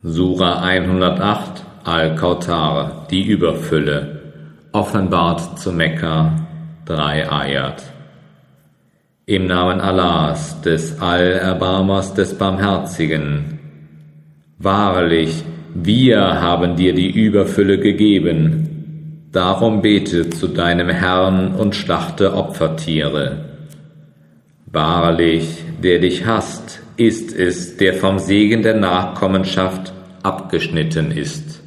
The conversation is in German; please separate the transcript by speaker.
Speaker 1: Sura 108 Al-Kautar, die Überfülle, offenbart zu Mekka, drei Ayat. Im Namen Allahs, des Allerbarmers, des Barmherzigen. Wahrlich, wir haben dir die Überfülle gegeben. Darum bete zu deinem Herrn und schlachte Opfertiere. Wahrlich, der dich hasst, ist es, der vom Segen der Nachkommenschaft abgeschnitten ist.